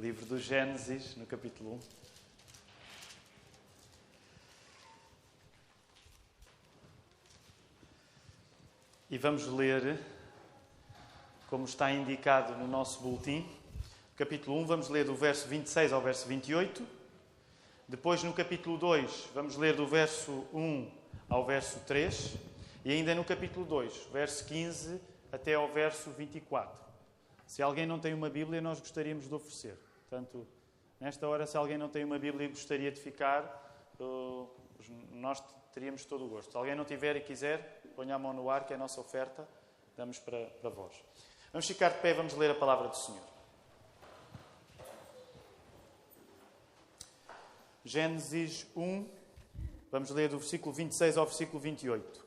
livro do Gênesis, no capítulo 1. E vamos ler, como está indicado no nosso boletim, capítulo 1, vamos ler do verso 26 ao verso 28. Depois, no capítulo 2, vamos ler do verso 1 ao verso 3. E ainda no capítulo 2, verso 15 até ao verso 24. Se alguém não tem uma Bíblia, nós gostaríamos de oferecer. Portanto, nesta hora, se alguém não tem uma Bíblia e gostaria de ficar, nós teríamos todo o gosto. Se alguém não tiver e quiser, ponha a mão no ar, que é a nossa oferta, damos para, para vós. Vamos ficar de pé, vamos ler a palavra do Senhor. Gênesis 1, vamos ler do versículo 26 ao versículo 28.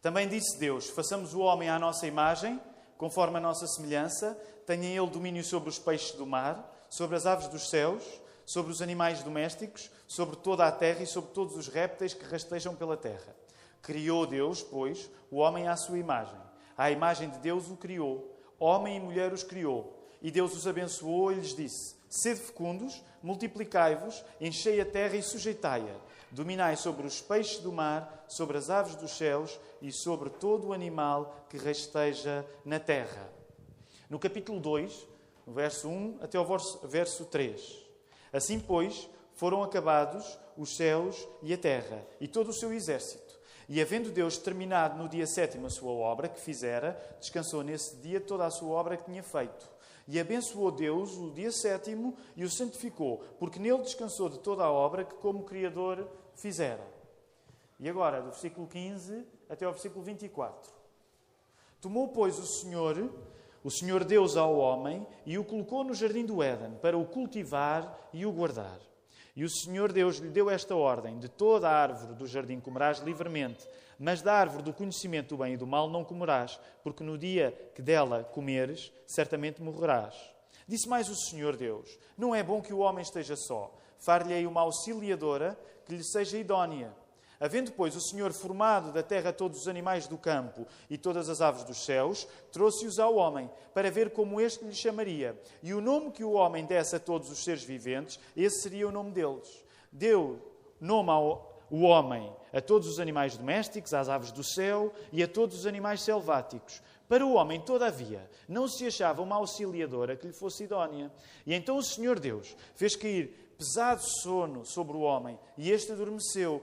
Também disse Deus: Façamos o homem à nossa imagem, conforme a nossa semelhança, tenha ele domínio sobre os peixes do mar sobre as aves dos céus, sobre os animais domésticos, sobre toda a terra e sobre todos os répteis que rastejam pela terra. Criou Deus, pois, o homem à sua imagem. À imagem de Deus o criou. Homem e mulher os criou. E Deus os abençoou e lhes disse: Sede fecundos, multiplicai-vos, enchei a terra e sujeitai-a. Dominai sobre os peixes do mar, sobre as aves dos céus e sobre todo o animal que rasteja na terra. No capítulo 2, no verso 1 até ao verso 3. Assim, pois, foram acabados os céus e a terra e todo o seu exército. E havendo Deus terminado no dia sétimo a sua obra que fizera, descansou nesse dia toda a sua obra que tinha feito. E abençoou Deus o dia sétimo e o santificou, porque nele descansou de toda a obra que, como Criador, fizera. E agora, do versículo 15 até ao versículo 24. Tomou, pois, o Senhor o Senhor Deus ao homem e o colocou no jardim do Éden para o cultivar e o guardar. E o Senhor Deus lhe deu esta ordem: De toda a árvore do jardim comerás livremente, mas da árvore do conhecimento do bem e do mal não comerás, porque no dia que dela comeres, certamente morrerás. Disse mais o Senhor Deus: Não é bom que o homem esteja só. Far-lhe-ei uma auxiliadora que lhe seja idónea. Havendo, pois, o Senhor formado da terra todos os animais do campo e todas as aves dos céus, trouxe-os ao homem, para ver como este lhe chamaria. E o nome que o homem desse a todos os seres viventes, esse seria o nome deles. Deu nome ao o homem a todos os animais domésticos, às aves do céu e a todos os animais selváticos. Para o homem, todavia, não se achava uma auxiliadora que lhe fosse idónea. E então o Senhor Deus fez cair pesado sono sobre o homem, e este adormeceu.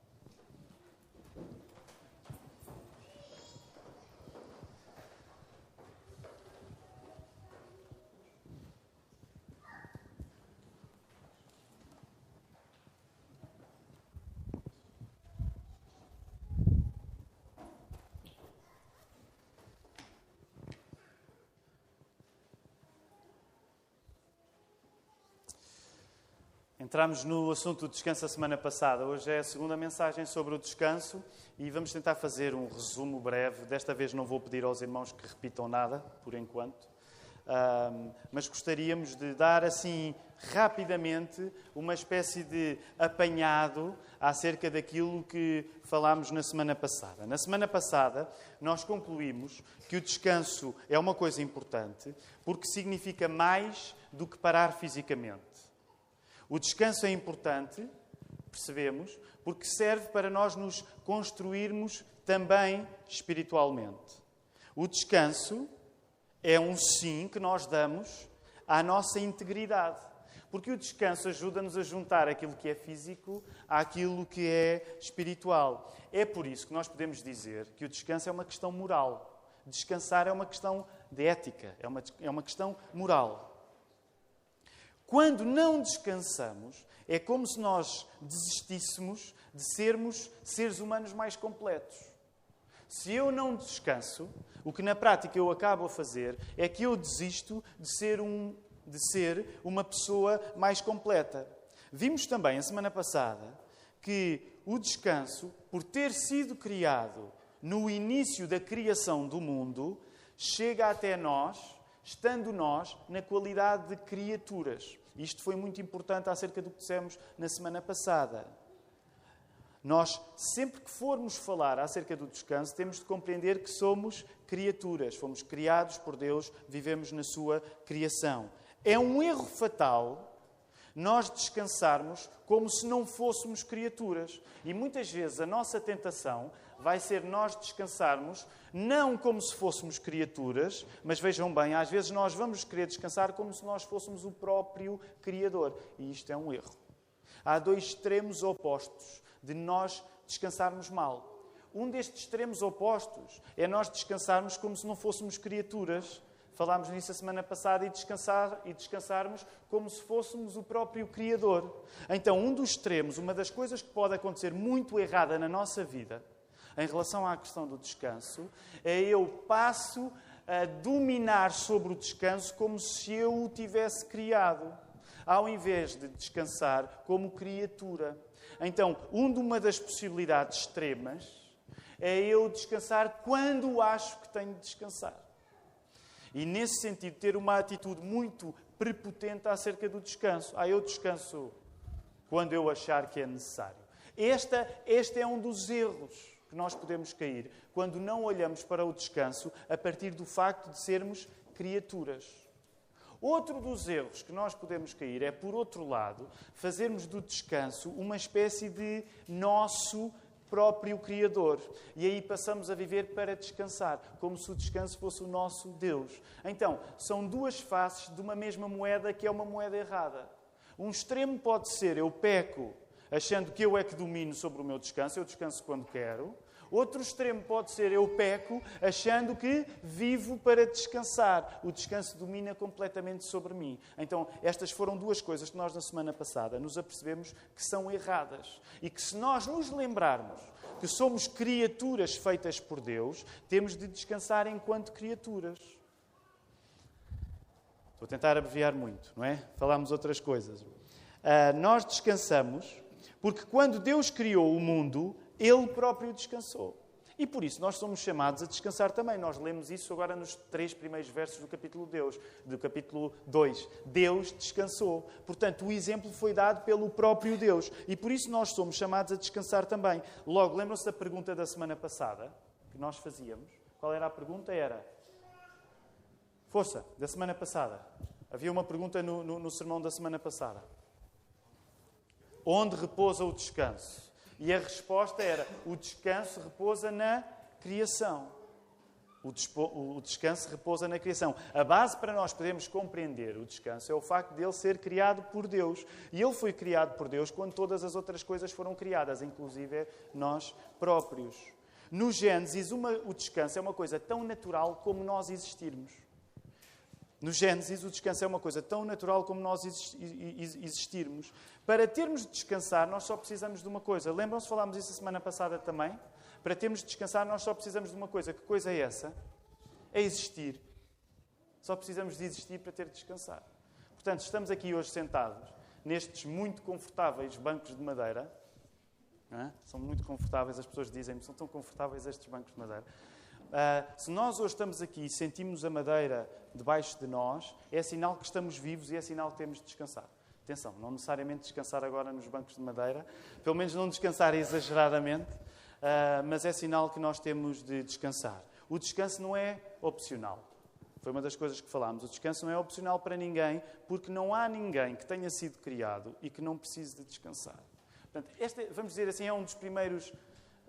Entramos no assunto do descanso a semana passada. Hoje é a segunda mensagem sobre o descanso e vamos tentar fazer um resumo breve. Desta vez não vou pedir aos irmãos que repitam nada, por enquanto, um, mas gostaríamos de dar assim rapidamente uma espécie de apanhado acerca daquilo que falámos na semana passada. Na semana passada, nós concluímos que o descanso é uma coisa importante porque significa mais do que parar fisicamente. O descanso é importante, percebemos, porque serve para nós nos construirmos também espiritualmente. O descanso é um sim que nós damos à nossa integridade. Porque o descanso ajuda-nos a juntar aquilo que é físico àquilo que é espiritual. É por isso que nós podemos dizer que o descanso é uma questão moral. Descansar é uma questão de ética, é uma, é uma questão moral. Quando não descansamos, é como se nós desistíssemos de sermos seres humanos mais completos. Se eu não descanso, o que na prática eu acabo a fazer é que eu desisto de ser um de ser uma pessoa mais completa. Vimos também, a semana passada, que o descanso, por ter sido criado no início da criação do mundo, chega até nós, estando nós na qualidade de criaturas. Isto foi muito importante acerca do que dissemos na semana passada. Nós, sempre que formos falar acerca do descanso, temos de compreender que somos criaturas, fomos criados por Deus, vivemos na sua criação. É um erro fatal nós descansarmos como se não fôssemos criaturas. E muitas vezes a nossa tentação vai ser nós descansarmos não como se fôssemos criaturas, mas vejam bem, às vezes nós vamos querer descansar como se nós fôssemos o próprio Criador. E isto é um erro. Há dois extremos opostos de nós descansarmos mal. Um destes extremos opostos é nós descansarmos como se não fôssemos criaturas. Falámos nisso a semana passada e, descansar, e descansarmos como se fôssemos o próprio Criador. Então, um dos extremos, uma das coisas que pode acontecer muito errada na nossa vida, em relação à questão do descanso, é eu passo a dominar sobre o descanso como se eu o tivesse criado, ao invés de descansar como criatura. Então, uma das possibilidades extremas é eu descansar quando acho que tenho de descansar. E, nesse sentido, ter uma atitude muito prepotente acerca do descanso. Ah, eu descanso quando eu achar que é necessário. Esta, este é um dos erros que nós podemos cair quando não olhamos para o descanso a partir do facto de sermos criaturas. Outro dos erros que nós podemos cair é, por outro lado, fazermos do descanso uma espécie de nosso próprio Criador. E aí passamos a viver para descansar, como se o descanso fosse o nosso Deus. Então, são duas faces de uma mesma moeda que é uma moeda errada. Um extremo pode ser eu peco achando que eu é que domino sobre o meu descanso, eu descanso quando quero. Outro extremo pode ser eu peco achando que vivo para descansar. O descanso domina completamente sobre mim. Então, estas foram duas coisas que nós na semana passada nos apercebemos que são erradas. E que se nós nos lembrarmos que somos criaturas feitas por Deus, temos de descansar enquanto criaturas. Vou tentar abreviar muito, não é? Falámos outras coisas. Uh, nós descansamos porque quando Deus criou o mundo, ele próprio descansou. E por isso nós somos chamados a descansar também. Nós lemos isso agora nos três primeiros versos do capítulo Deus, do capítulo 2. Deus descansou. Portanto, o exemplo foi dado pelo próprio Deus. E por isso nós somos chamados a descansar também. Logo, lembram-se da pergunta da semana passada que nós fazíamos? Qual era a pergunta? Era. Força, da semana passada. Havia uma pergunta no, no, no sermão da semana passada. Onde repousa o descanso? E a resposta era: o descanso repousa na criação. O descanso repousa na criação. A base para nós podermos compreender o descanso é o facto de ele ser criado por Deus. E ele foi criado por Deus quando todas as outras coisas foram criadas, inclusive nós próprios. No Gênesis, uma, o descanso é uma coisa tão natural como nós existirmos. No Gênesis, o descanso é uma coisa tão natural como nós existirmos. Para termos de descansar, nós só precisamos de uma coisa. Lembram-se, falámos isso a semana passada também? Para termos de descansar, nós só precisamos de uma coisa. Que coisa é essa? É existir. Só precisamos de existir para ter de descansar. Portanto, estamos aqui hoje sentados, nestes muito confortáveis bancos de madeira. É? São muito confortáveis, as pessoas dizem-me, são tão confortáveis estes bancos de madeira. Uh, se nós hoje estamos aqui e sentimos a madeira debaixo de nós, é sinal que estamos vivos e é sinal que temos de descansar. Atenção, não necessariamente descansar agora nos bancos de madeira, pelo menos não descansar exageradamente, uh, mas é sinal que nós temos de descansar. O descanso não é opcional. Foi uma das coisas que falámos. O descanso não é opcional para ninguém, porque não há ninguém que tenha sido criado e que não precise de descansar. Portanto, este, vamos dizer assim, é um dos primeiros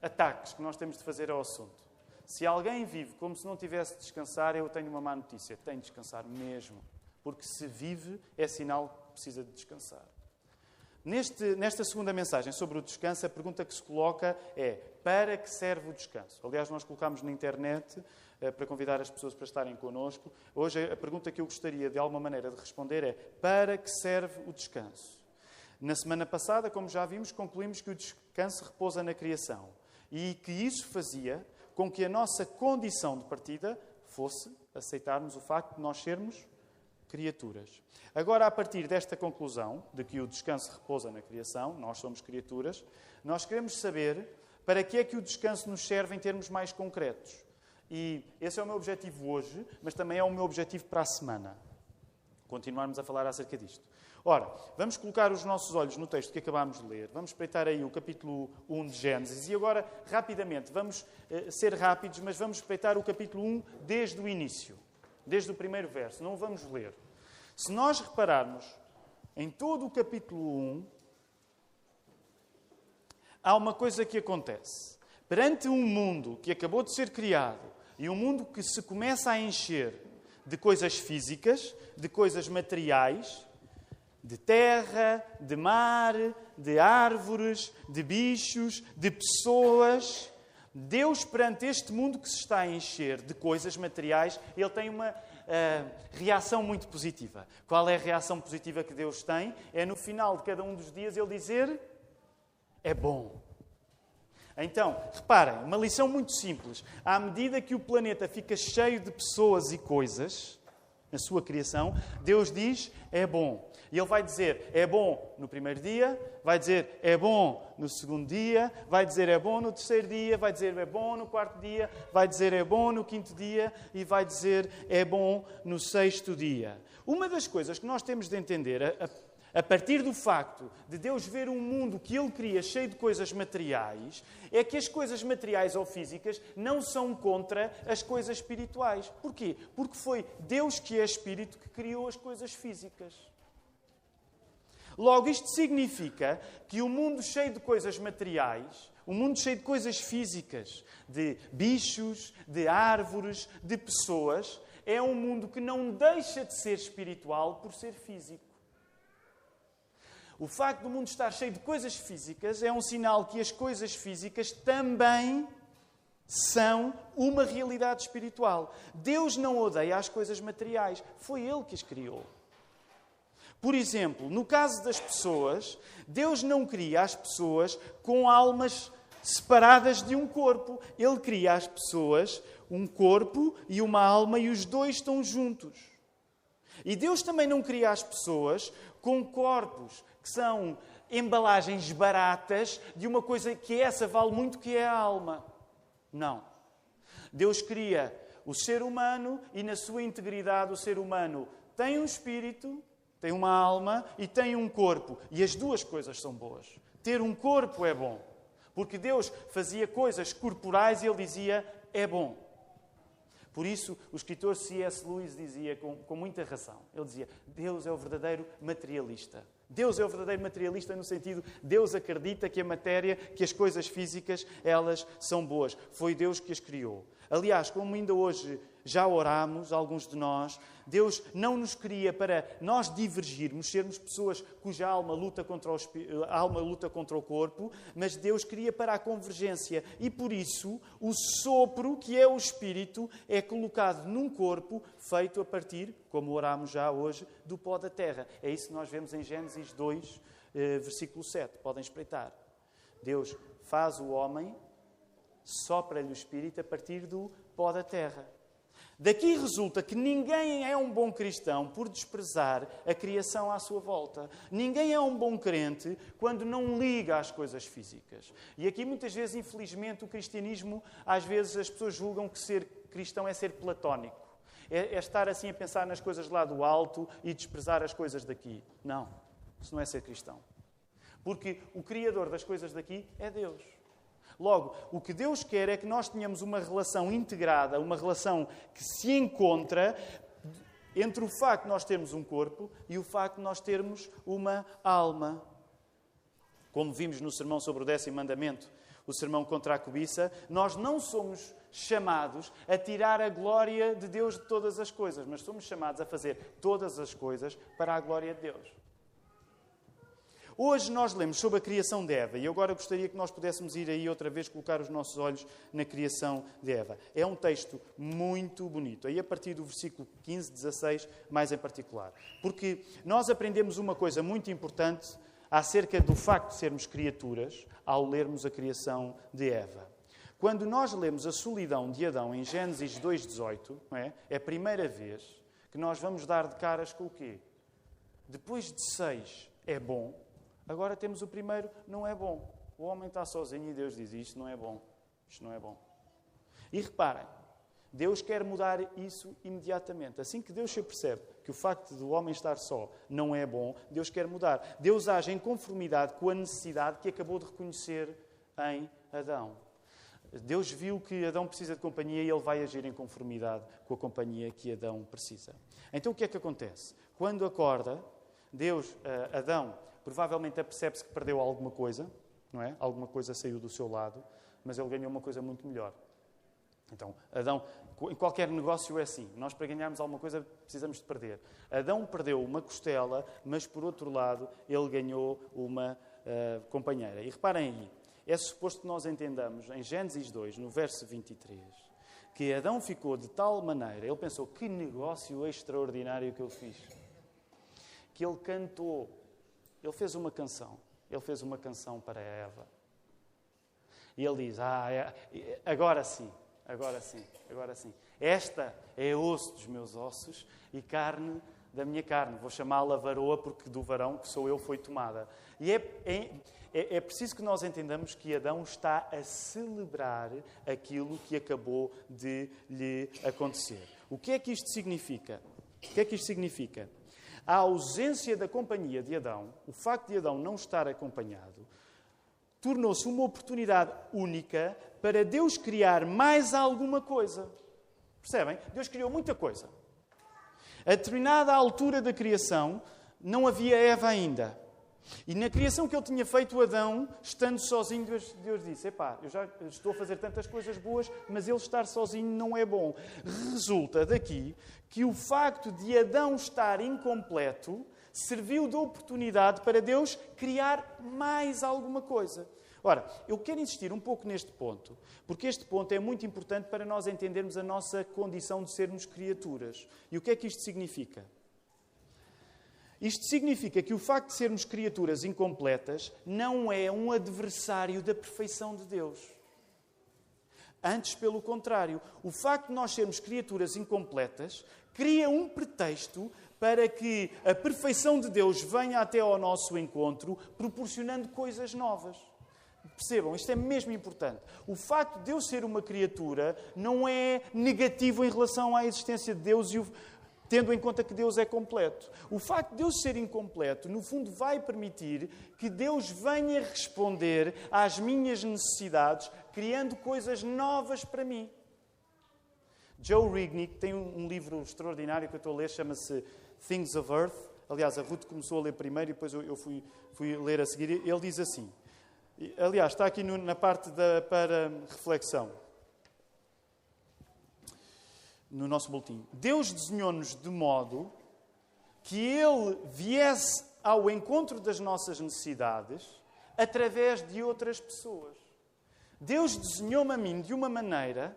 ataques que nós temos de fazer ao assunto. Se alguém vive como se não tivesse de descansar, eu tenho uma má notícia. Tem de descansar mesmo. Porque se vive, é sinal precisa de descansar. Neste, nesta segunda mensagem sobre o descanso, a pergunta que se coloca é: para que serve o descanso? Aliás, nós colocámos na internet eh, para convidar as pessoas para estarem connosco. Hoje, a pergunta que eu gostaria de alguma maneira de responder é: para que serve o descanso? Na semana passada, como já vimos, concluímos que o descanso repousa na criação e que isso fazia com que a nossa condição de partida fosse aceitarmos o facto de nós sermos criaturas. Agora, a partir desta conclusão, de que o descanso repousa na criação, nós somos criaturas, nós queremos saber para que é que o descanso nos serve em termos mais concretos. E esse é o meu objetivo hoje, mas também é o meu objetivo para a semana. Continuarmos a falar acerca disto. Ora, vamos colocar os nossos olhos no texto que acabámos de ler. Vamos espreitar aí o capítulo 1 de Gênesis. E agora, rapidamente, vamos eh, ser rápidos, mas vamos espreitar o capítulo 1 desde o início, desde o primeiro verso. Não o vamos ler. Se nós repararmos em todo o capítulo 1, há uma coisa que acontece. Perante um mundo que acabou de ser criado e um mundo que se começa a encher de coisas físicas, de coisas materiais, de terra, de mar, de árvores, de bichos, de pessoas. Deus, perante este mundo que se está a encher de coisas materiais, ele tem uma reação muito positiva. Qual é a reação positiva que Deus tem? É no final de cada um dos dias ele dizer: é bom. Então, reparem, uma lição muito simples. À medida que o planeta fica cheio de pessoas e coisas, na sua criação, Deus diz: é bom. E Ele vai dizer: é bom no primeiro dia, vai dizer: é bom no segundo dia, vai dizer: é bom no terceiro dia, vai dizer: é bom no quarto dia, vai dizer: é bom no quinto dia e vai dizer: é bom no sexto dia. Uma das coisas que nós temos de entender, a, a partir do facto de Deus ver um mundo que Ele cria cheio de coisas materiais, é que as coisas materiais ou físicas não são contra as coisas espirituais. Porquê? Porque foi Deus que é Espírito que criou as coisas físicas. Logo, isto significa que o mundo cheio de coisas materiais, o mundo cheio de coisas físicas, de bichos, de árvores, de pessoas, é um mundo que não deixa de ser espiritual por ser físico. O facto do mundo estar cheio de coisas físicas é um sinal que as coisas físicas também são uma realidade espiritual. Deus não odeia as coisas materiais, foi Ele que as criou. Por exemplo, no caso das pessoas, Deus não cria as pessoas com almas separadas de um corpo. Ele cria as pessoas um corpo e uma alma e os dois estão juntos. E Deus também não cria as pessoas com corpos que são embalagens baratas de uma coisa que essa vale muito, que é a alma. Não. Deus cria o ser humano e, na sua integridade, o ser humano tem um espírito, tem uma alma e tem um corpo. E as duas coisas são boas. Ter um corpo é bom. Porque Deus fazia coisas corporais e Ele dizia: é bom. Por isso, o escritor C.S. Lewis dizia com, com muita razão: ele dizia, Deus é o verdadeiro materialista. Deus é o verdadeiro materialista no sentido, Deus acredita que a matéria, que as coisas físicas, elas são boas. Foi Deus que as criou. Aliás, como ainda hoje já oramos, alguns de nós, Deus não nos cria para nós divergirmos, sermos pessoas cuja alma luta contra o, alma luta contra o corpo, mas Deus cria para a convergência. E por isso, o sopro, que é o espírito, é colocado num corpo feito a partir, como oramos já hoje, do pó da terra. É isso que nós vemos em Gênesis 2, eh, versículo 7. Podem espreitar. Deus faz o homem, sopra-lhe o espírito a partir do pó da terra. Daqui resulta que ninguém é um bom cristão por desprezar a criação à sua volta. Ninguém é um bom crente quando não liga às coisas físicas. E aqui muitas vezes, infelizmente, o cristianismo, às vezes as pessoas julgam que ser cristão é ser platónico. É, é estar assim a pensar nas coisas lá do alto e desprezar as coisas daqui. Não, isso não é ser cristão. Porque o Criador das coisas daqui é Deus. Logo, o que Deus quer é que nós tenhamos uma relação integrada, uma relação que se encontra entre o facto de nós termos um corpo e o facto de nós termos uma alma. Como vimos no sermão sobre o décimo mandamento, o sermão contra a cobiça, nós não somos chamados a tirar a glória de Deus de todas as coisas, mas somos chamados a fazer todas as coisas para a glória de Deus. Hoje nós lemos sobre a criação de Eva e agora gostaria que nós pudéssemos ir aí outra vez colocar os nossos olhos na criação de Eva. É um texto muito bonito, aí a partir do versículo 15, 16, mais em particular. Porque nós aprendemos uma coisa muito importante acerca do facto de sermos criaturas ao lermos a criação de Eva. Quando nós lemos a solidão de Adão em Gênesis 2,18, é? é a primeira vez que nós vamos dar de caras com o quê? Depois de seis é bom, agora temos o primeiro, não é bom. O homem está sozinho e Deus diz: Isto não é bom, isto não é bom. E reparem, Deus quer mudar isso imediatamente. Assim que Deus se percebe que o facto do homem estar só não é bom, Deus quer mudar. Deus age em conformidade com a necessidade que acabou de reconhecer em Adão. Deus viu que Adão precisa de companhia e ele vai agir em conformidade com a companhia que Adão precisa. Então o que é que acontece? Quando acorda, Deus, eh, Adão, provavelmente apercebe-se que perdeu alguma coisa, não é? Alguma coisa saiu do seu lado, mas ele ganhou uma coisa muito melhor. Então, Adão, em qualquer negócio é assim. Nós, para ganharmos alguma coisa, precisamos de perder. Adão perdeu uma costela, mas, por outro lado, ele ganhou uma uh, companheira. E reparem aí, é suposto que nós entendamos, em Gênesis 2, no verso 23, que Adão ficou de tal maneira, ele pensou, que negócio extraordinário que eu fiz. Que ele cantou, ele fez uma canção. Ele fez uma canção para Eva. E ele diz, ah, é, agora sim, agora sim, agora sim. Esta é osso dos meus ossos e carne da minha carne. Vou chamá-la varoa porque do varão que sou eu foi tomada. E é, é, é, é preciso que nós entendamos que Adão está a celebrar aquilo que acabou de lhe acontecer. O que é que isto significa? O que é que isto significa? A ausência da companhia de Adão, o facto de Adão não estar acompanhado, tornou-se uma oportunidade única para Deus criar mais alguma coisa. Percebem? Deus criou muita coisa. A determinada altura da criação, não havia Eva ainda. E na criação que ele tinha feito, Adão, estando sozinho, Deus, Deus disse: Epá, eu já estou a fazer tantas coisas boas, mas ele estar sozinho não é bom. Resulta daqui que o facto de Adão estar incompleto serviu de oportunidade para Deus criar mais alguma coisa. Ora, eu quero insistir um pouco neste ponto, porque este ponto é muito importante para nós entendermos a nossa condição de sermos criaturas. E o que é que isto significa? Isto significa que o facto de sermos criaturas incompletas não é um adversário da perfeição de Deus. Antes, pelo contrário, o facto de nós sermos criaturas incompletas cria um pretexto para que a perfeição de Deus venha até ao nosso encontro, proporcionando coisas novas. Percebam, isto é mesmo importante. O facto de eu ser uma criatura não é negativo em relação à existência de Deus e o tendo em conta que Deus é completo. O facto de Deus ser incompleto, no fundo, vai permitir que Deus venha responder às minhas necessidades, criando coisas novas para mim. Joe Rignick tem um livro extraordinário que eu estou a ler, chama-se Things of Earth. Aliás, a Ruth começou a ler primeiro e depois eu fui, fui ler a seguir. Ele diz assim: aliás, está aqui na parte da, para reflexão no nosso boletim. Deus desenhou-nos de modo que Ele viesse ao encontro das nossas necessidades através de outras pessoas. Deus desenhou-me a mim de uma maneira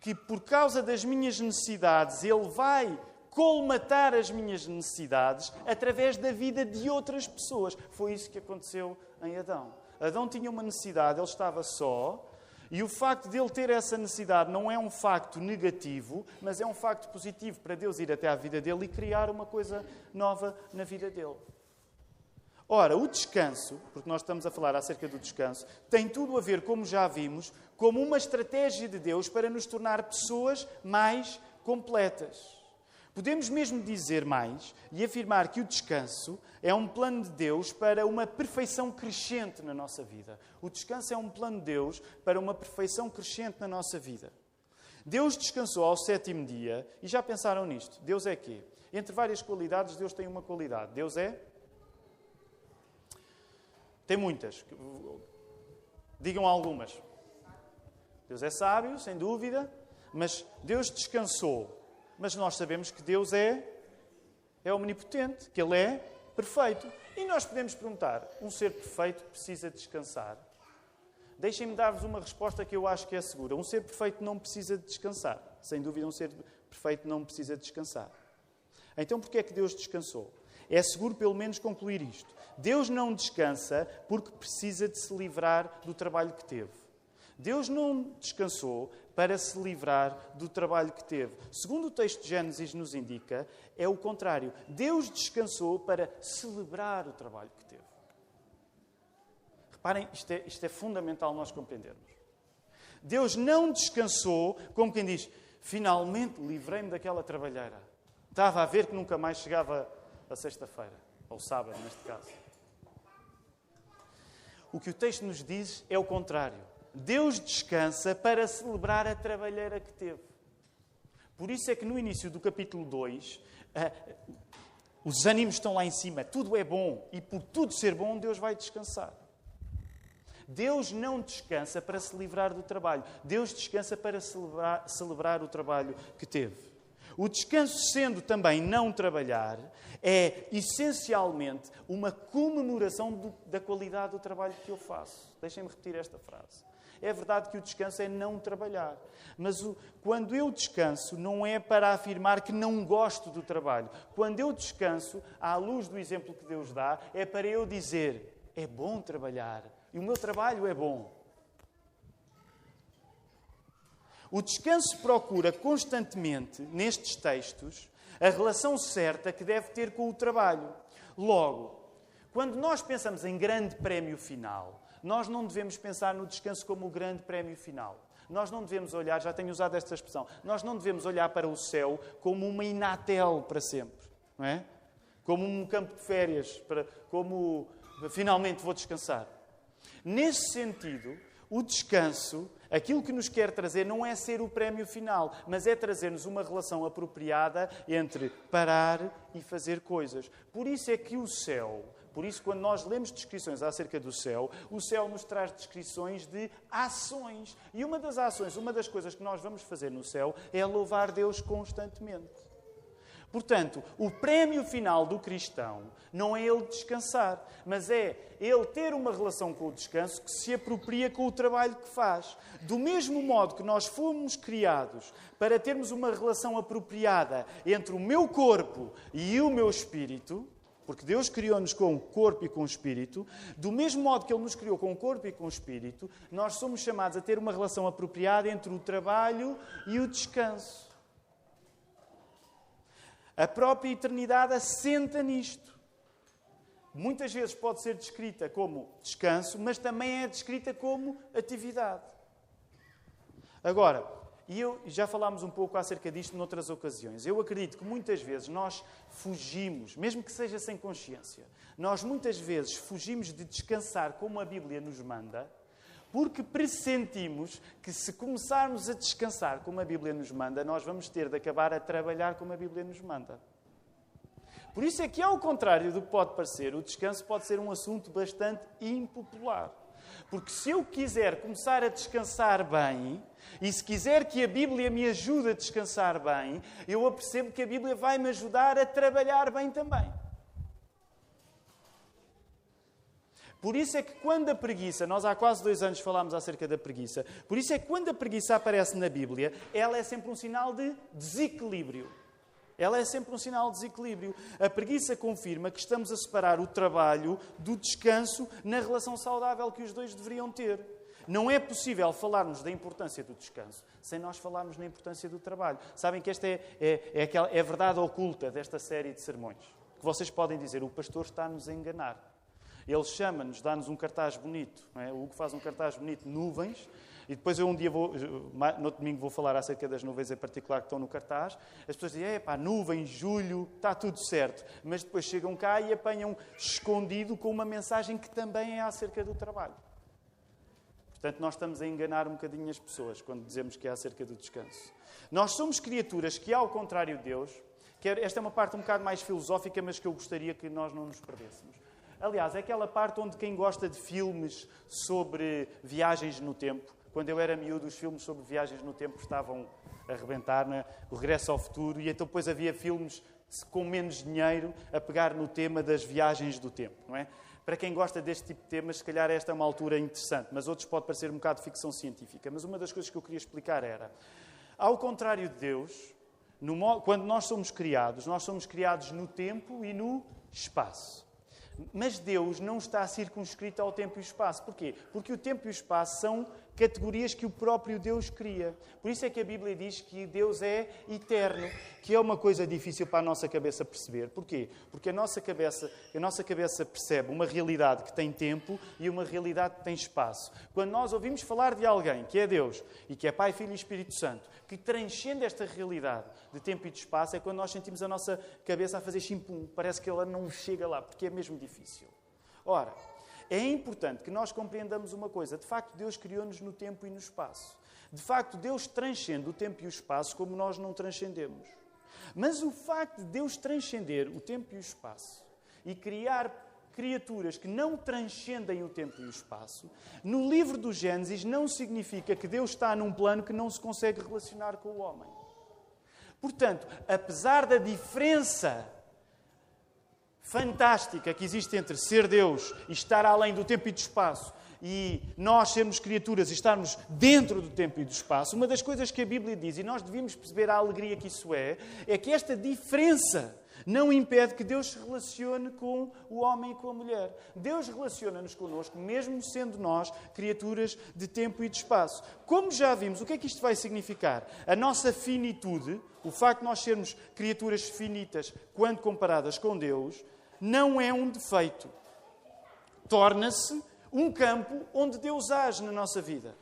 que, por causa das minhas necessidades, Ele vai colmatar as minhas necessidades através da vida de outras pessoas. Foi isso que aconteceu em Adão. Adão tinha uma necessidade, ele estava só, e o facto de ele ter essa necessidade não é um facto negativo, mas é um facto positivo para Deus ir até à vida dele e criar uma coisa nova na vida dele. Ora, o descanso, porque nós estamos a falar acerca do descanso, tem tudo a ver, como já vimos, como uma estratégia de Deus para nos tornar pessoas mais completas. Podemos mesmo dizer mais e afirmar que o descanso é um plano de Deus para uma perfeição crescente na nossa vida. O descanso é um plano de Deus para uma perfeição crescente na nossa vida. Deus descansou ao sétimo dia e já pensaram nisto? Deus é quê? Entre várias qualidades, Deus tem uma qualidade. Deus é? Tem muitas. Digam algumas. Deus é sábio, sem dúvida, mas Deus descansou mas nós sabemos que Deus é, é omnipotente, que Ele é perfeito. E nós podemos perguntar: um ser perfeito precisa descansar? Deixem-me dar-vos uma resposta que eu acho que é segura. Um ser perfeito não precisa de descansar. Sem dúvida, um ser perfeito não precisa de descansar. Então, porquê é que Deus descansou? É seguro, pelo menos, concluir isto. Deus não descansa porque precisa de se livrar do trabalho que teve. Deus não descansou para se livrar do trabalho que teve. Segundo o texto de Gênesis nos indica, é o contrário. Deus descansou para celebrar o trabalho que teve. Reparem, isto é, isto é fundamental nós compreendermos. Deus não descansou, como quem diz, finalmente livrei-me daquela trabalheira. Estava a ver que nunca mais chegava a sexta-feira, ou sábado, neste caso. O que o texto nos diz é o contrário. Deus descansa para celebrar a trabalheira que teve. Por isso é que no início do capítulo 2, eh, os ânimos estão lá em cima, tudo é bom, e por tudo ser bom, Deus vai descansar. Deus não descansa para se livrar do trabalho, Deus descansa para celebrar, celebrar o trabalho que teve. O descanso, sendo também não trabalhar, é essencialmente uma comemoração do, da qualidade do trabalho que eu faço. Deixem-me repetir esta frase. É verdade que o descanso é não trabalhar. Mas o, quando eu descanso, não é para afirmar que não gosto do trabalho. Quando eu descanso, à luz do exemplo que Deus dá, é para eu dizer: é bom trabalhar. E o meu trabalho é bom. O descanso procura constantemente, nestes textos, a relação certa que deve ter com o trabalho. Logo, quando nós pensamos em grande prémio final, nós não devemos pensar no descanso como o grande prémio final. Nós não devemos olhar, já tenho usado esta expressão, nós não devemos olhar para o céu como uma inatel para sempre, não é? Como um campo de férias, para, como finalmente vou descansar. Nesse sentido, o descanso, aquilo que nos quer trazer não é ser o prémio final, mas é trazer-nos uma relação apropriada entre parar e fazer coisas. Por isso é que o céu, por isso, quando nós lemos descrições acerca do céu, o céu nos traz descrições de ações. E uma das ações, uma das coisas que nós vamos fazer no céu é louvar Deus constantemente. Portanto, o prémio final do cristão não é ele descansar, mas é ele ter uma relação com o descanso que se apropria com o trabalho que faz. Do mesmo modo que nós fomos criados para termos uma relação apropriada entre o meu corpo e o meu espírito, porque Deus criou-nos com corpo e com espírito, do mesmo modo que Ele nos criou com corpo e com espírito, nós somos chamados a ter uma relação apropriada entre o trabalho e o descanso. A própria eternidade assenta nisto. Muitas vezes pode ser descrita como descanso, mas também é descrita como atividade. Agora, e eu, já falámos um pouco acerca disto noutras ocasiões. Eu acredito que muitas vezes nós fugimos, mesmo que seja sem consciência, nós muitas vezes fugimos de descansar como a Bíblia nos manda, porque pressentimos que se começarmos a descansar como a Bíblia nos manda, nós vamos ter de acabar a trabalhar como a Bíblia nos manda. Por isso é que, ao contrário do que pode parecer, o descanso pode ser um assunto bastante impopular. Porque se eu quiser começar a descansar bem, e se quiser que a Bíblia me ajude a descansar bem, eu apercebo que a Bíblia vai me ajudar a trabalhar bem também. Por isso é que quando a preguiça, nós há quase dois anos falámos acerca da preguiça, por isso é que quando a preguiça aparece na Bíblia, ela é sempre um sinal de desequilíbrio. Ela é sempre um sinal de desequilíbrio. A preguiça confirma que estamos a separar o trabalho do descanso na relação saudável que os dois deveriam ter. Não é possível falarmos da importância do descanso sem nós falarmos na importância do trabalho. Sabem que esta é, é, é, aquela, é a verdade oculta desta série de sermões. Que vocês podem dizer, o pastor está-nos a enganar. Ele chama-nos, dá-nos um cartaz bonito. É? O Hugo faz um cartaz bonito, nuvens, e depois eu um dia vou, no outro domingo vou falar acerca das nuvens em particular que estão no cartaz. As pessoas dizem, é pá, nuvem, julho, está tudo certo. Mas depois chegam cá e apanham escondido com uma mensagem que também é acerca do trabalho. Portanto, nós estamos a enganar um bocadinho as pessoas quando dizemos que é acerca do descanso. Nós somos criaturas que, ao contrário de Deus, esta é uma parte um bocado mais filosófica, mas que eu gostaria que nós não nos perdêssemos. Aliás, é aquela parte onde quem gosta de filmes sobre viagens no tempo, quando eu era miúdo, os filmes sobre viagens no tempo estavam a arrebentar, né? o regresso ao futuro, e então depois havia filmes com menos dinheiro a pegar no tema das viagens do tempo, não é? Para quem gosta deste tipo de temas, se calhar esta é uma altura interessante, mas outros pode parecer um bocado ficção científica. Mas uma das coisas que eu queria explicar era, ao contrário de Deus, no, quando nós somos criados, nós somos criados no tempo e no espaço. Mas Deus não está circunscrito ao tempo e ao espaço. Porquê? Porque o tempo e o espaço são categorias que o próprio Deus cria. Por isso é que a Bíblia diz que Deus é eterno, que é uma coisa difícil para a nossa cabeça perceber. Porquê? Porque a nossa cabeça, a nossa cabeça percebe uma realidade que tem tempo e uma realidade que tem espaço. Quando nós ouvimos falar de alguém que é Deus e que é Pai, Filho e Espírito Santo, que transcende esta realidade de tempo e de espaço, é quando nós sentimos a nossa cabeça a fazer chimpum. Parece que ela não chega lá, porque é mesmo difícil. Ora, é importante que nós compreendamos uma coisa. De facto, Deus criou-nos no tempo e no espaço. De facto, Deus transcende o tempo e o espaço como nós não transcendemos. Mas o facto de Deus transcender o tempo e o espaço e criar criaturas que não transcendem o tempo e o espaço, no livro do Gênesis não significa que Deus está num plano que não se consegue relacionar com o homem. Portanto, apesar da diferença fantástica que existe entre ser Deus e estar além do tempo e do espaço e nós sermos criaturas e estarmos dentro do tempo e do espaço, uma das coisas que a Bíblia diz, e nós devíamos perceber a alegria que isso é, é que esta diferença não impede que Deus se relacione com o homem e com a mulher. Deus relaciona-nos connosco, mesmo sendo nós criaturas de tempo e de espaço. Como já vimos, o que é que isto vai significar? A nossa finitude, o facto de nós sermos criaturas finitas quando comparadas com Deus, não é um defeito. Torna-se um campo onde Deus age na nossa vida.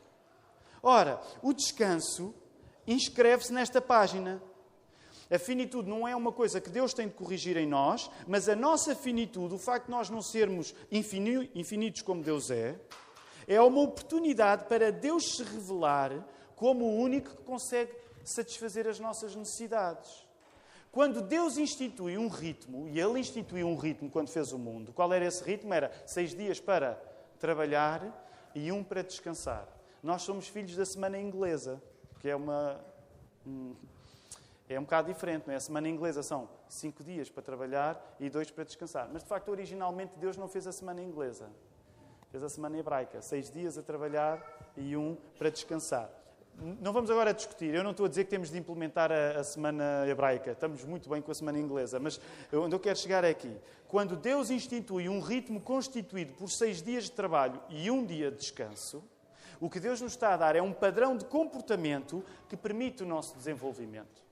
Ora, o descanso inscreve-se nesta página. A finitude não é uma coisa que Deus tem de corrigir em nós, mas a nossa finitude, o facto de nós não sermos infinitos como Deus é, é uma oportunidade para Deus se revelar como o único que consegue satisfazer as nossas necessidades. Quando Deus institui um ritmo, e Ele instituiu um ritmo quando fez o mundo, qual era esse ritmo? Era seis dias para trabalhar e um para descansar. Nós somos filhos da semana inglesa, que é uma. É um bocado diferente, não é? A semana inglesa são cinco dias para trabalhar e dois para descansar. Mas, de facto, originalmente Deus não fez a semana inglesa. Fez a semana hebraica. Seis dias a trabalhar e um para descansar. Não vamos agora discutir. Eu não estou a dizer que temos de implementar a, a, semana hebraica. Estamos muito bem com a semana inglesa. Mas onde eu quero chegar é aqui. Quando Deus institui um ritmo constituído por seis dias de trabalho e um dia de descanso, o que Deus nos está a dar é um padrão de comportamento que permite o nosso desenvolvimento.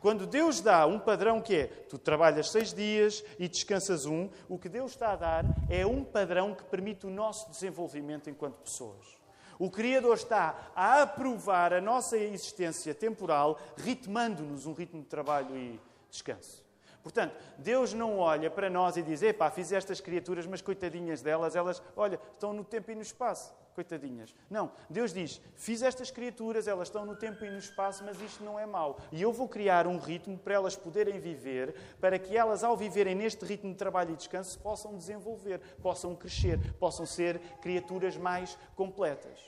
Quando Deus dá um padrão que é tu trabalhas seis dias e descansas um, o que Deus está a dar é um padrão que permite o nosso desenvolvimento enquanto pessoas. O Criador está a aprovar a nossa existência temporal, ritmando-nos um ritmo de trabalho e descanso. Portanto, Deus não olha para nós e diz: Epá, fiz estas criaturas, mas coitadinhas delas, elas, olha, estão no tempo e no espaço. Coitadinhas. Não, Deus diz: Fiz estas criaturas, elas estão no tempo e no espaço, mas isto não é mau. E eu vou criar um ritmo para elas poderem viver, para que elas, ao viverem neste ritmo de trabalho e descanso, possam desenvolver, possam crescer, possam ser criaturas mais completas.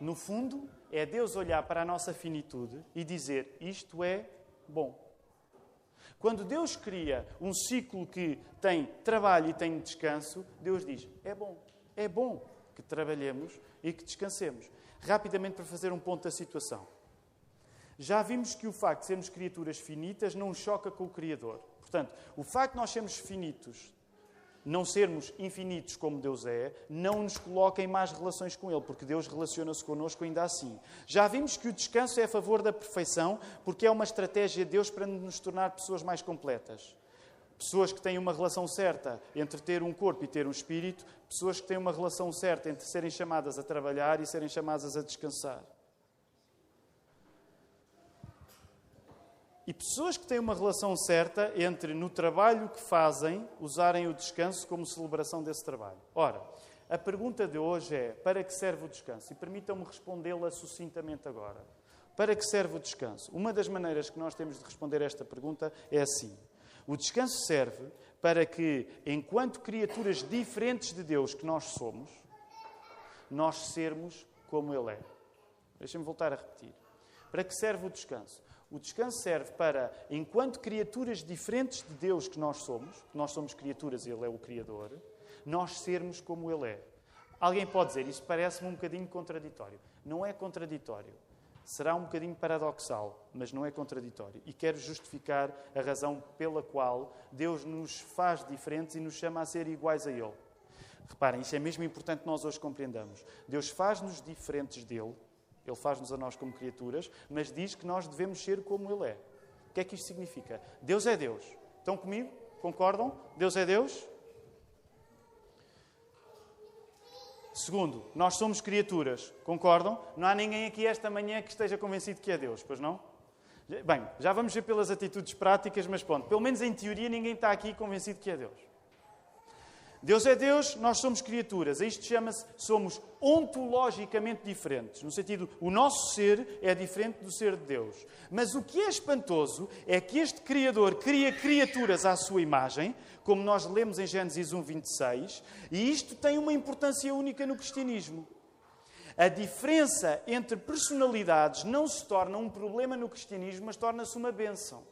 No fundo, é Deus olhar para a nossa finitude e dizer: Isto é bom. Quando Deus cria um ciclo que tem trabalho e tem descanso, Deus diz: É bom. É bom que trabalhemos e que descansemos. Rapidamente, para fazer um ponto da situação. Já vimos que o facto de sermos criaturas finitas não choca com o Criador. Portanto, o facto de nós sermos finitos não sermos infinitos como Deus é, não nos coloca em más relações com Ele, porque Deus relaciona-se connosco ainda assim. Já vimos que o descanso é a favor da perfeição, porque é uma estratégia de Deus para nos tornar pessoas mais completas. Pessoas que têm uma relação certa entre ter um corpo e ter um espírito, pessoas que têm uma relação certa entre serem chamadas a trabalhar e serem chamadas a descansar. E pessoas que têm uma relação certa entre, no trabalho que fazem, usarem o descanso como celebração desse trabalho. Ora, a pergunta de hoje é: para que serve o descanso? E permitam-me respondê-la sucintamente agora. Para que serve o descanso? Uma das maneiras que nós temos de responder esta pergunta é assim: o descanso serve para que, enquanto criaturas diferentes de Deus que nós somos, nós sermos como Ele é. Deixem-me voltar a repetir. Para que serve o descanso? O descanso serve para, enquanto criaturas diferentes de Deus que nós somos, nós somos criaturas e Ele é o Criador, nós sermos como Ele é. Alguém pode dizer, isso parece-me um bocadinho contraditório. Não é contraditório. Será um bocadinho paradoxal, mas não é contraditório. E quero justificar a razão pela qual Deus nos faz diferentes e nos chama a ser iguais a Ele. Reparem, isso é mesmo importante que nós hoje compreendamos. Deus faz-nos diferentes dele, Ele faz-nos a nós como criaturas, mas diz que nós devemos ser como Ele é. O que é que isto significa? Deus é Deus. Estão comigo? Concordam? Deus é Deus? Segundo, nós somos criaturas. Concordam? Não há ninguém aqui esta manhã que esteja convencido que é Deus, pois não? Bem, já vamos ver pelas atitudes práticas, mas pronto, pelo menos em teoria ninguém está aqui convencido que é Deus. Deus é Deus, nós somos criaturas. Isto chama-se, somos ontologicamente diferentes. No sentido, o nosso ser é diferente do ser de Deus. Mas o que é espantoso é que este Criador cria criaturas à sua imagem, como nós lemos em Gênesis 1, 26, e isto tem uma importância única no cristianismo. A diferença entre personalidades não se torna um problema no cristianismo, mas torna-se uma bênção.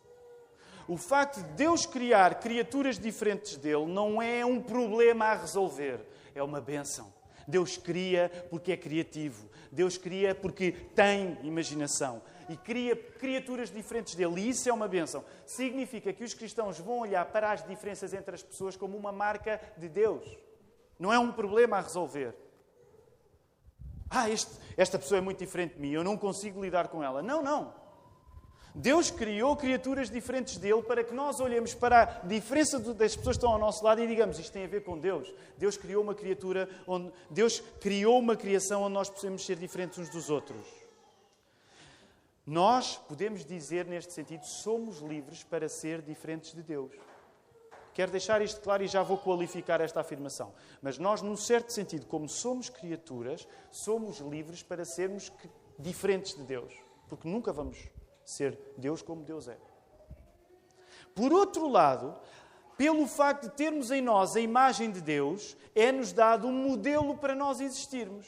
O facto de Deus criar criaturas diferentes dele não é um problema a resolver, é uma bênção. Deus cria porque é criativo. Deus cria porque tem imaginação. E cria criaturas diferentes dele. E isso é uma bênção. Significa que os cristãos vão olhar para as diferenças entre as pessoas como uma marca de Deus. Não é um problema a resolver. Ah, este, esta pessoa é muito diferente de mim, eu não consigo lidar com ela. Não, não. Deus criou criaturas diferentes dele para que nós olhemos para a diferença das pessoas que estão ao nosso lado e digamos isto tem a ver com Deus. Deus criou uma criatura onde Deus criou uma criação onde nós podemos ser diferentes uns dos outros. Nós podemos dizer neste sentido somos livres para ser diferentes de Deus. Quero deixar isto claro e já vou qualificar esta afirmação. Mas nós, num certo sentido, como somos criaturas, somos livres para sermos diferentes de Deus. Porque nunca vamos ser Deus como Deus é. Por outro lado, pelo facto de termos em nós a imagem de Deus, é-nos dado um modelo para nós existirmos.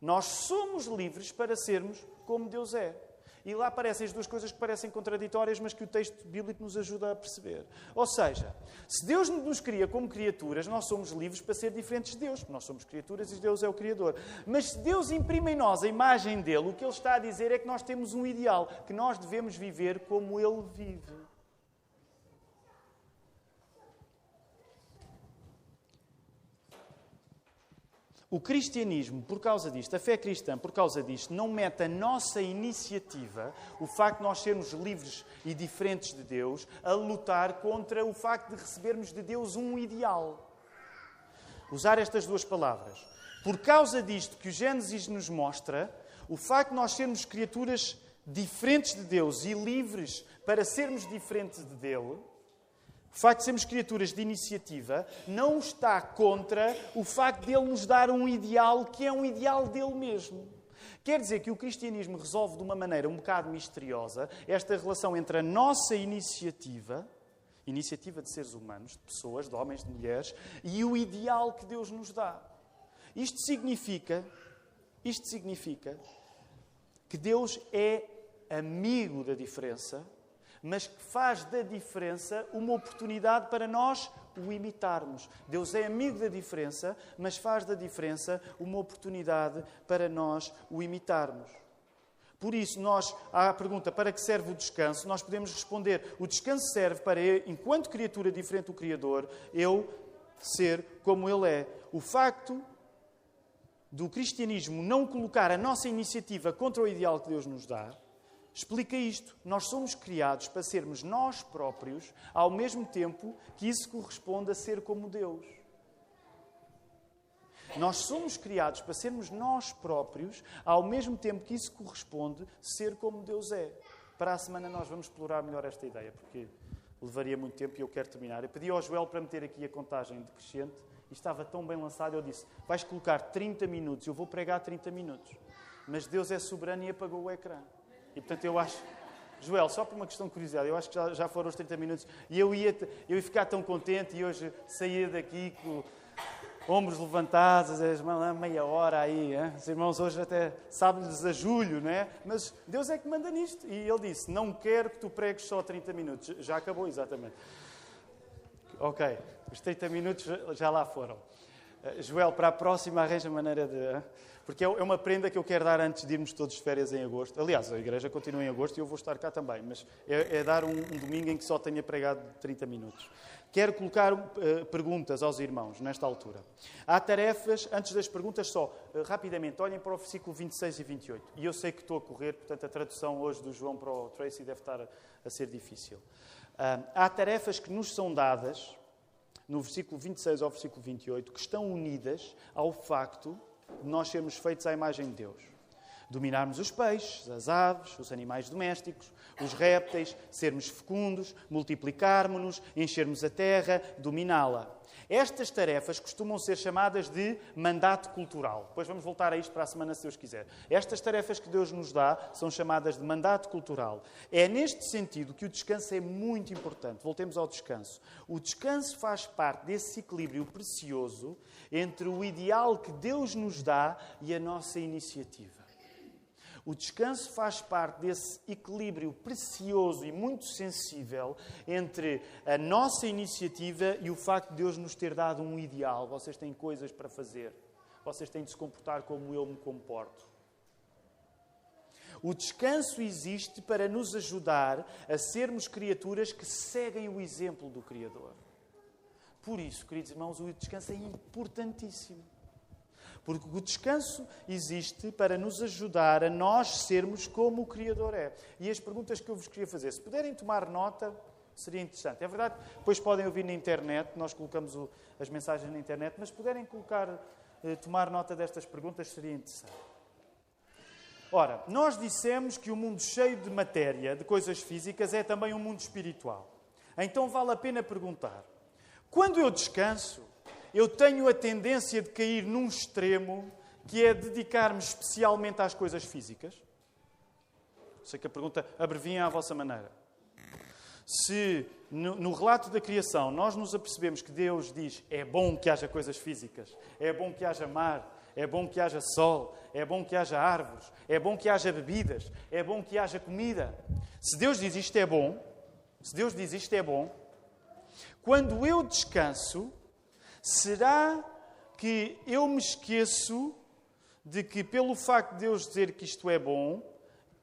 Nós somos livres para sermos como Deus é. E lá aparecem as duas coisas que parecem contraditórias, mas que o texto bíblico nos ajuda a perceber. Ou seja, se Deus nos cria como criaturas, nós somos livres para ser diferentes de Deus, porque nós somos criaturas e Deus é o Criador. Mas se Deus imprime em nós a imagem dele, o que ele está a dizer é que nós temos um ideal, que nós devemos viver como ele vive. O cristianismo, por causa disto, a fé cristã, por causa disto, não mete a nossa iniciativa, o facto de nós sermos livres e diferentes de Deus, a lutar contra o facto de recebermos de Deus um ideal. Usar estas duas palavras. Por causa disto que o Gênesis nos mostra, o facto de nós sermos criaturas diferentes de Deus e livres para sermos diferentes de Dele, o facto de sermos criaturas de iniciativa não está contra o facto de Ele nos dar um ideal que é um ideal dele mesmo. Quer dizer que o cristianismo resolve de uma maneira um bocado misteriosa esta relação entre a nossa iniciativa, iniciativa de seres humanos, de pessoas, de homens, de mulheres, e o ideal que Deus nos dá. Isto significa, isto significa que Deus é amigo da diferença mas que faz da diferença uma oportunidade para nós o imitarmos. Deus é amigo da diferença, mas faz da diferença uma oportunidade para nós o imitarmos. Por isso, nós, à pergunta para que serve o descanso, nós podemos responder: o descanso serve para, enquanto criatura diferente do Criador, eu ser como Ele é. O facto do cristianismo não colocar a nossa iniciativa contra o ideal que Deus nos dá, explica isto. Nós somos criados para sermos nós próprios, ao mesmo tempo que isso corresponde a ser como Deus. Nós somos criados para sermos nós próprios, ao mesmo tempo que isso corresponde ser como Deus é. Para a semana nós vamos explorar melhor esta ideia, porque levaria muito tempo e eu quero terminar. Eu pedi ao Joel para meter aqui a contagem decrescente e estava tão bem lançado, eu disse: vais colocar 30 minutos, eu vou pregar 30 minutos. Mas Deus é soberano e apagou o ecrã. E portanto eu acho. Joel, só por uma questão de curiosidade, eu acho que já, já foram os 30 minutos e eu ia, eu ia ficar tão contente e hoje saía daqui com ombros levantados, as meia hora aí. Hein? Os irmãos hoje até sábado-lhes a julho, não é? Mas Deus é que manda nisto. E Ele disse: Não quero que tu pregues só 30 minutos. Já acabou, exatamente. Ok, os 30 minutos já lá foram. Uh, Joel, para a próxima arranja maneira de. Porque é, é uma prenda que eu quero dar antes de irmos todos de férias em agosto. Aliás, a igreja continua em agosto e eu vou estar cá também, mas é, é dar um, um, domingo em que só tenha pregado 30 minutos. Quero colocar uh, perguntas aos irmãos nesta altura. Há tarefas, antes das perguntas, só uh, rapidamente, olhem para o versículo 26 e 28. E eu sei que estou a correr, portanto a tradução hoje do João para o Tracy deve estar a, a ser difícil. Uh, há tarefas que nos são dadas, no versículo 26 ao versículo 28, que estão unidas ao facto nós sermos feitos à imagem de Deus. Dominarmos os peixes, as aves, os animais domésticos, os répteis, sermos fecundos, multiplicarmos-nos, enchermos a terra, dominá-la. Estas tarefas costumam ser chamadas de mandato cultural. Depois vamos voltar a isto para a semana, se Deus quiser. Estas tarefas que Deus nos dá são chamadas de mandato cultural. É neste sentido que o descanso é muito importante. Voltemos ao descanso. O descanso faz parte desse equilíbrio precioso entre o ideal que Deus nos dá e a nossa iniciativa. O descanso faz parte desse equilíbrio precioso e muito sensível entre a nossa iniciativa e o facto de Deus nos ter dado um ideal. Vocês têm coisas para fazer. Vocês têm de se comportar como eu me comporto. O descanso existe para nos ajudar a sermos criaturas que seguem o exemplo do Criador. Por isso, queridos irmãos, o descanso é importantíssimo. Porque o descanso existe para nos ajudar a nós sermos como o Criador é. E as perguntas que eu vos queria fazer, se puderem tomar nota, seria interessante. É verdade, depois podem ouvir na internet, nós colocamos o, as mensagens na internet, mas se puderem colocar, eh, tomar nota destas perguntas, seria interessante. Ora, nós dissemos que o mundo cheio de matéria, de coisas físicas, é também um mundo espiritual. Então vale a pena perguntar: quando eu descanso, eu tenho a tendência de cair num extremo que é dedicar-me especialmente às coisas físicas? Sei que a pergunta abrevia à vossa maneira. Se no, no, relato da criação nós nos apercebemos que Deus diz é bom que haja coisas físicas, é bom que haja mar, é bom que haja sol, é bom que haja árvores, é bom que haja bebidas, é bom que haja comida. Se Deus diz isto é bom, se Deus diz isto é bom, quando eu descanso, Será que eu me esqueço de que, pelo facto de Deus dizer que isto é bom,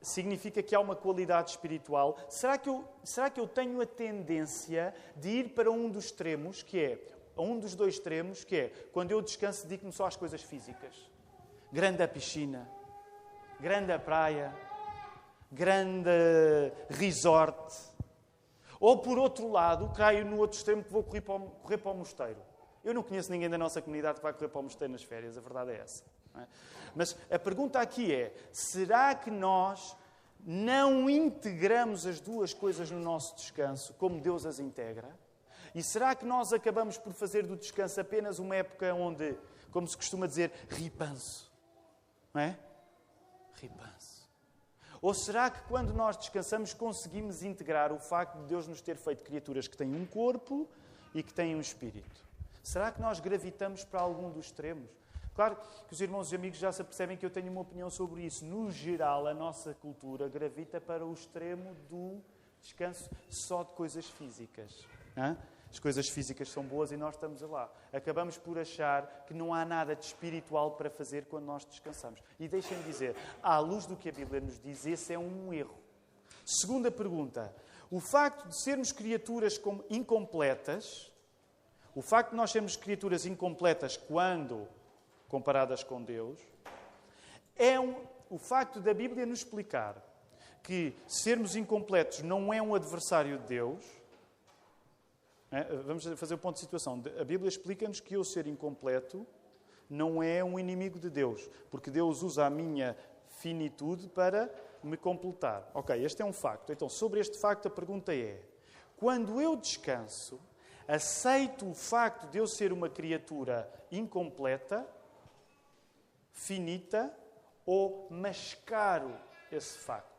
significa que há uma qualidade espiritual? Será que eu, será que eu tenho a tendência de ir para um dos extremos, que é, um dos dois extremos, que é, quando eu descanso, dedico-me só às coisas físicas? Grande a piscina, grande a praia, grande resort. Ou, por outro lado, caio no outro extremo que vou correr para o, correr para o mosteiro. Eu não conheço ninguém da nossa comunidade que vai correr para o mosteiro nas férias, a verdade é essa. É? Mas a pergunta aqui é: será que nós não integramos as duas coisas no nosso descanso como Deus as integra? E será que nós acabamos por fazer do descanso apenas uma época onde, como se costuma dizer, ripanço? Não é? Ripanço. Ou será que quando nós descansamos conseguimos integrar o facto de Deus nos ter feito criaturas que têm um corpo e que têm um espírito? Será que nós gravitamos para algum dos extremos? Claro que os irmãos e amigos já se percebem que eu tenho uma opinião sobre isso. No geral, a nossa cultura gravita para o extremo do descanso só de coisas físicas. As coisas físicas são boas e nós estamos lá. Acabamos por achar que não há nada de espiritual para fazer quando nós descansamos. E deixem-me dizer, à luz do que a Bíblia nos diz, esse é um erro. Segunda pergunta. O facto de sermos criaturas incompletas o facto de nós sermos criaturas incompletas quando comparadas com Deus é um, o facto da Bíblia nos explicar que sermos incompletos não é um adversário de Deus. É? Vamos fazer o ponto de situação. A Bíblia explica-nos que eu ser incompleto não é um inimigo de Deus, porque Deus usa a minha finitude para me completar. Ok, este é um facto. Então, sobre este facto, a pergunta é: quando eu descanso, aceito o facto de eu ser uma criatura incompleta, finita, ou mascaro esse facto.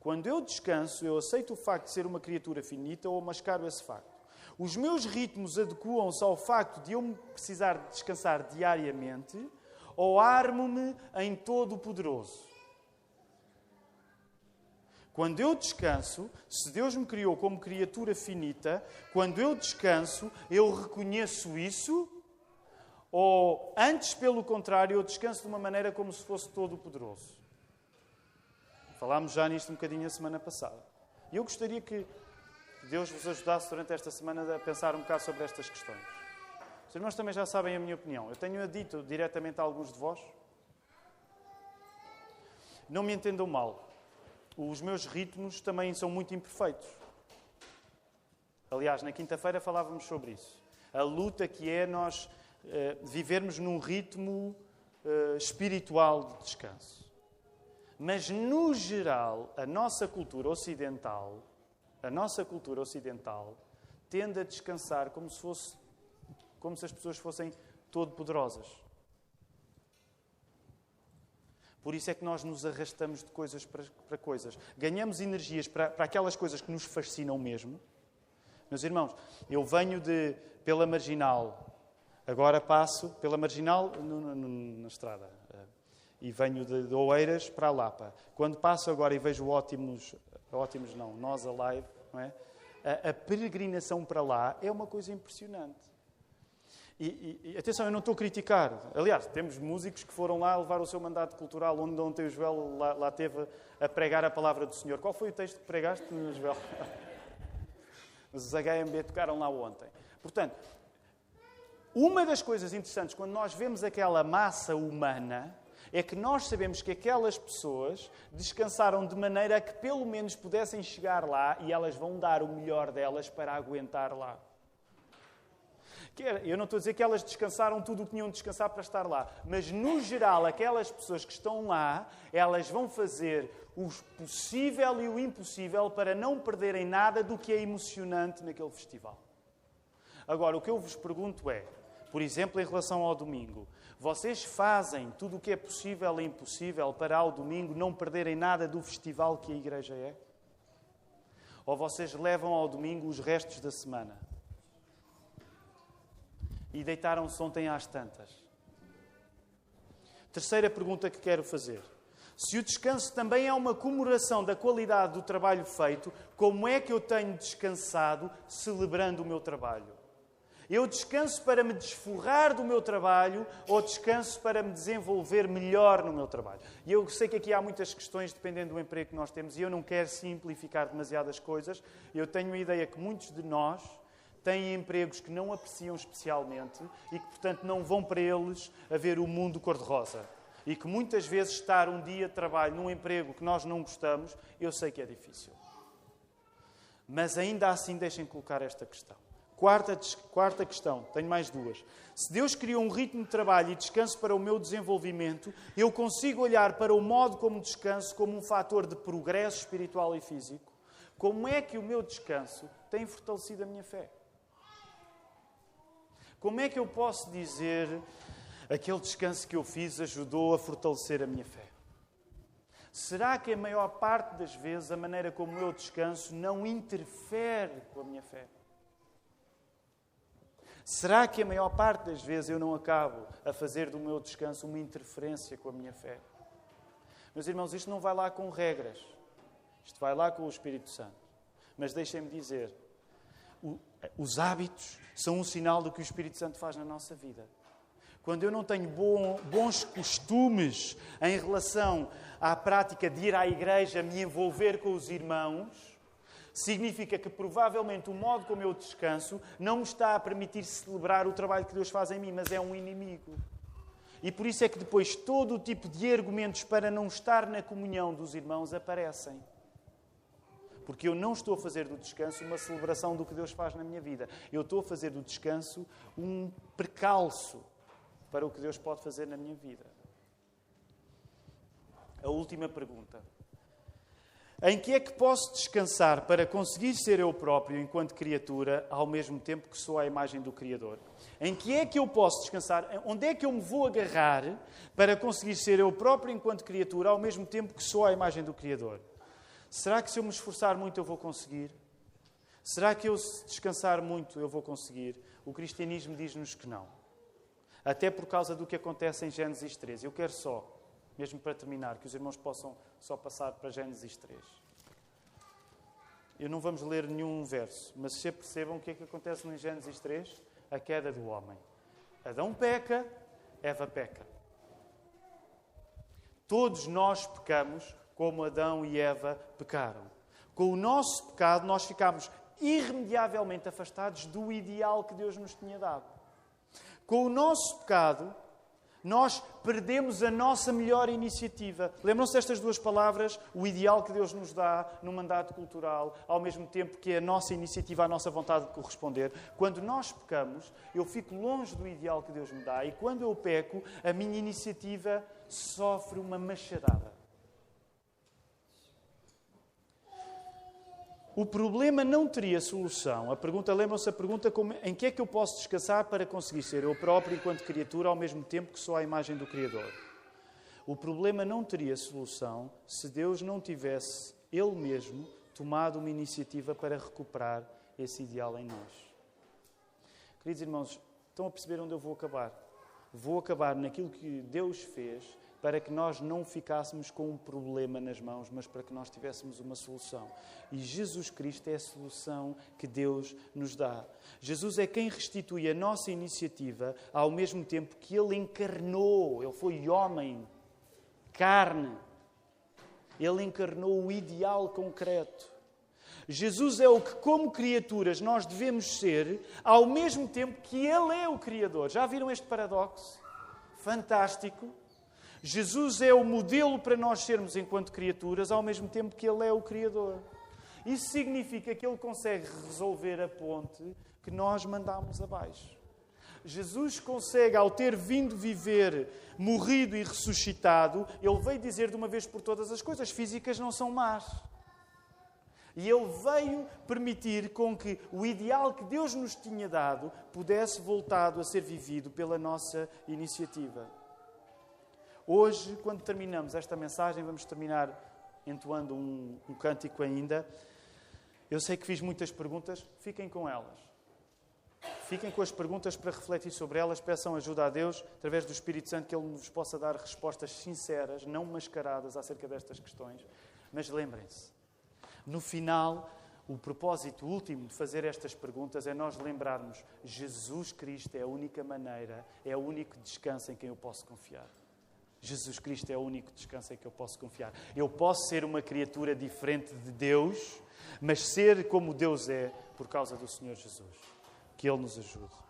Quando eu descanso, eu aceito o facto de ser uma criatura finita ou mascaro esse facto. Os meus ritmos adequam-se ao facto de eu precisar descansar diariamente ou armo-me em todo o poderoso. Quando eu descanso, se Deus me criou como criatura finita, quando eu descanso, eu reconheço isso Ou, antes, pelo contrário, eu descanso de uma maneira como se fosse todo-poderoso? Falámos já nisto um bocadinho a semana passada. E eu gostaria que Deus vos ajudasse durante esta semana a pensar um bocado sobre estas questões. Os irmãos também já sabem a minha opinião. Eu tenho-a dito diretamente a alguns de vós. Não me entendam mal. Os meus ritmos também são muito imperfeitos. Aliás, na quinta-feira falávamos sobre isso. A luta que é nós uh, vivermos num ritmo uh, espiritual de descanso. Mas, no geral, a nossa cultura ocidental, a nossa cultura ocidental, tende a descansar como se fosse, como se as pessoas fossem todo-poderosas. Por isso é que nós nos arrastamos de coisas para, para coisas. Ganhamos energias para, para aquelas coisas que nos fascinam mesmo. Meus irmãos, eu venho de pela marginal, agora passo pela marginal no, no, na estrada e venho de, de Oeiras para a Lapa. Quando passo agora e vejo ótimos, ótimos não, nós alive, não é? A, a peregrinação para lá é uma coisa impressionante. E, e, atenção, eu não estou a criticar. Aliás, temos músicos que foram lá levar o seu mandato cultural, onde ontem o Joel lá, lá teve a pregar a palavra do Senhor. Qual foi o texto que pregaste, Joel? Os HMB tocaram lá ontem. Portanto, uma das coisas interessantes, quando nós vemos aquela massa humana, é que nós sabemos que aquelas pessoas descansaram de maneira que pelo menos pudessem chegar lá e elas vão dar o melhor delas para aguentar lá. Eu não estou a dizer que elas descansaram tudo o que tinham de descansar para estar lá, mas no geral, aquelas pessoas que estão lá, elas vão fazer o possível e o impossível para não perderem nada do que é emocionante naquele festival. Agora, o que eu vos pergunto é, por exemplo, em relação ao domingo, vocês fazem tudo o que é possível e impossível para ao domingo não perderem nada do festival que a igreja é? Ou vocês levam ao domingo os restos da semana? E deitaram-se ontem às tantas? Terceira pergunta que quero fazer. Se o descanso também é uma comemoração da qualidade do trabalho feito, como é que eu tenho descansado celebrando o meu trabalho? Eu descanso para me desforrar do meu trabalho ou descanso para me desenvolver melhor no meu trabalho? E eu sei que aqui há muitas questões dependendo do emprego que nós temos e eu não quero simplificar demasiadas coisas. Eu tenho a ideia que muitos de nós têm empregos que não apreciam especialmente e que, portanto, não vão para eles a ver o mundo cor-de-rosa. E que muitas vezes estar um dia de trabalho num emprego que nós não gostamos, eu sei que é difícil. Mas ainda assim, deixem colocar esta questão. Quarta, quarta questão, tenho mais duas. Se Deus criou um ritmo de trabalho e descanso para o meu desenvolvimento, eu consigo olhar para o modo como descanso como um fator de progresso espiritual e físico. Como é que o meu descanso tem fortalecido a minha fé? Como é que eu posso dizer aquele descanso que eu fiz ajudou a fortalecer a minha fé? Será que a maior parte das vezes a maneira como eu descanso não interfere com a minha fé? Será que a maior parte das vezes eu não acabo a fazer do meu descanso uma interferência com a minha fé? Meus irmãos, isto não vai lá com regras. Isto vai lá com o Espírito Santo. Mas deixem-me dizer, os hábitos são um sinal do que o Espírito Santo faz na nossa vida. Quando eu não tenho bons costumes em relação à prática de ir à igreja, me envolver com os irmãos, significa que provavelmente o modo como eu descanso não me está a permitir celebrar o trabalho que Deus faz em mim, mas é um inimigo. E por isso é que depois todo o tipo de argumentos para não estar na comunhão dos irmãos aparecem. Porque eu não estou a fazer do descanso uma celebração do que Deus faz na minha vida. Eu estou a fazer do descanso um precalço para o que Deus pode fazer na minha vida. A última pergunta. Em que é que posso descansar para conseguir ser eu próprio enquanto criatura, ao mesmo tempo que sou a imagem do Criador? Em que é que eu posso descansar? Onde é que eu me vou agarrar para conseguir ser eu próprio enquanto criatura, ao mesmo tempo que sou a imagem do Criador? Será que se eu me esforçar muito eu vou conseguir? Será que eu se descansar muito eu vou conseguir? O cristianismo diz-nos que não. Até por causa do que acontece em Gênesis 13. Eu quero só mesmo para terminar, que os irmãos possam só passar para Gênesis 3. Eu não vamos ler nenhum verso, mas se percebam o que é que acontece em Gênesis 3? A queda do homem. Adão peca, Eva peca. Todos nós pecamos como Adão e Eva pecaram. Com o nosso pecado, nós ficamos irremediavelmente afastados do ideal que Deus nos tinha dado. Com o nosso pecado, nós perdemos a nossa melhor iniciativa. Lembram-se destas duas palavras? O ideal que Deus nos dá no mandato cultural, ao mesmo tempo que a nossa iniciativa, a nossa vontade de corresponder. Quando nós pecamos, eu fico longe do ideal que Deus me dá, e quando eu peco, a minha iniciativa sofre uma machadada. O problema não teria solução. A pergunta, lembram-se a pergunta como, em que é que eu posso descansar para conseguir ser eu próprio enquanto criatura ao mesmo tempo que sou a imagem do Criador? O problema não teria solução se Deus não tivesse Ele mesmo tomado uma iniciativa para recuperar esse ideal em nós. Queridos irmãos, estão a perceber onde eu vou acabar? Vou acabar naquilo que Deus fez para que nós não ficássemos com um problema nas mãos, mas para que nós tivéssemos uma solução. E Jesus Cristo é a solução que Deus nos dá. Jesus é quem restitui a nossa iniciativa ao mesmo tempo que Ele encarnou, Ele foi homem, carne. Ele encarnou o ideal concreto. Jesus é o que, como criaturas, nós devemos ser, ao mesmo tempo que Ele é o Criador. Já viram este paradoxo? Fantástico. Jesus é o modelo para nós sermos enquanto criaturas, ao mesmo tempo que Ele é o Criador. Isso significa que Ele consegue resolver a ponte que nós mandamos abaixo. Jesus consegue, ao ter vindo viver, morrido e ressuscitado, Ele veio dizer de uma vez por todas as coisas físicas não são más. E Ele veio permitir com que o ideal que Deus nos tinha dado pudesse voltado a ser vivido pela nossa iniciativa. Hoje, quando terminamos esta mensagem, vamos terminar entoando um, um cântico ainda. Eu sei que fiz muitas perguntas, fiquem com elas. Fiquem com as perguntas para refletir sobre elas, peçam ajuda a Deus, através do Espírito Santo, que Ele nos possa dar respostas sinceras, não mascaradas acerca destas questões. Mas lembrem-se, no final, o propósito último de fazer estas perguntas é nós lembrarmos: Jesus Cristo é a única maneira, é o único descanso em quem eu posso confiar. Jesus Cristo é o único descanso em que eu posso confiar. Eu posso ser uma criatura diferente de Deus, mas ser como Deus é por causa do Senhor Jesus. Que Ele nos ajude.